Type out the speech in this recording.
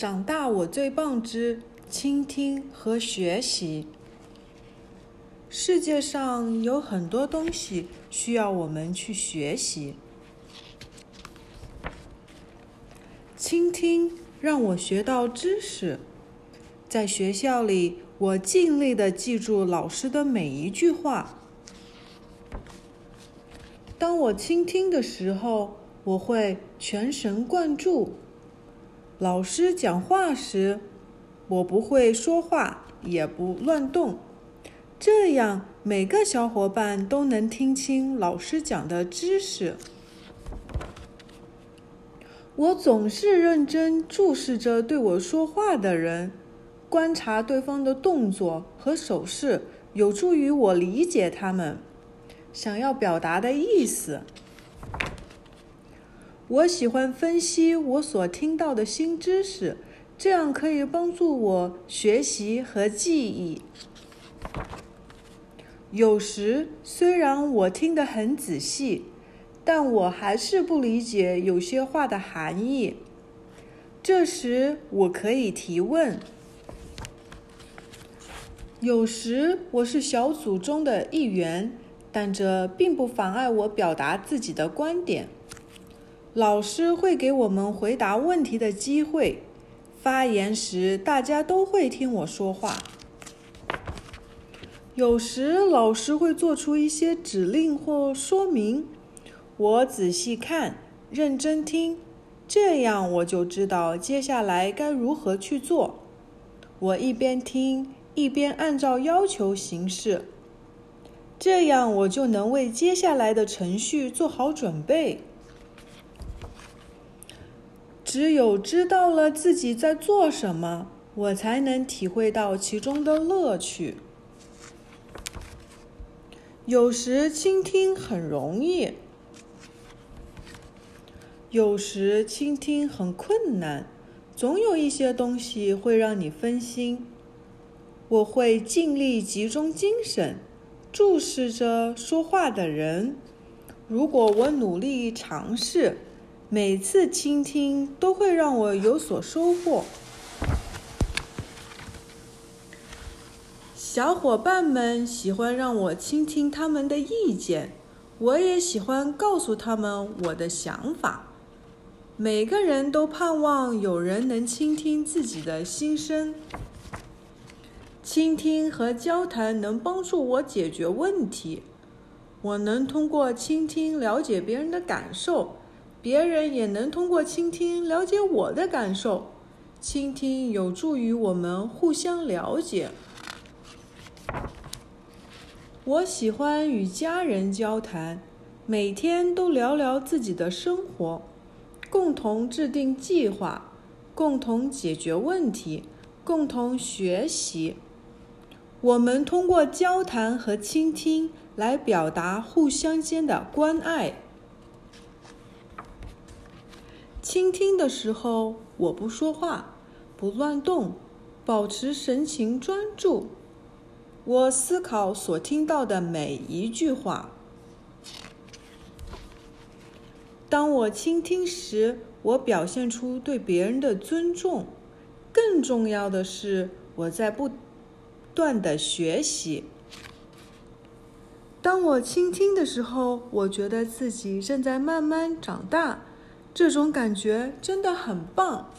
长大我最棒之倾听和学习。世界上有很多东西需要我们去学习。倾听让我学到知识，在学校里，我尽力的记住老师的每一句话。当我倾听的时候，我会全神贯注。老师讲话时，我不会说话，也不乱动。这样，每个小伙伴都能听清老师讲的知识。我总是认真注视着对我说话的人，观察对方的动作和手势，有助于我理解他们想要表达的意思。我喜欢分析我所听到的新知识，这样可以帮助我学习和记忆。有时，虽然我听得很仔细，但我还是不理解有些话的含义。这时，我可以提问。有时，我是小组中的一员，但这并不妨碍我表达自己的观点。老师会给我们回答问题的机会。发言时，大家都会听我说话。有时老师会做出一些指令或说明，我仔细看，认真听，这样我就知道接下来该如何去做。我一边听一边按照要求行事，这样我就能为接下来的程序做好准备。只有知道了自己在做什么，我才能体会到其中的乐趣。有时倾听很容易，有时倾听很困难，总有一些东西会让你分心。我会尽力集中精神，注视着说话的人。如果我努力尝试，每次倾听都会让我有所收获。小伙伴们喜欢让我倾听他们的意见，我也喜欢告诉他们我的想法。每个人都盼望有人能倾听自己的心声。倾听和交谈能帮助我解决问题。我能通过倾听了解别人的感受，别人也能通过倾听了解我的感受。倾听有助于我们互相了解。我喜欢与家人交谈，每天都聊聊自己的生活，共同制定计划，共同解决问题，共同学习。我们通过交谈和倾听来表达互相间的关爱。倾听的时候，我不说话，不乱动，保持神情专注。我思考所听到的每一句话。当我倾听时，我表现出对别人的尊重。更重要的是，我在不断的学习。当我倾听的时候，我觉得自己正在慢慢长大，这种感觉真的很棒。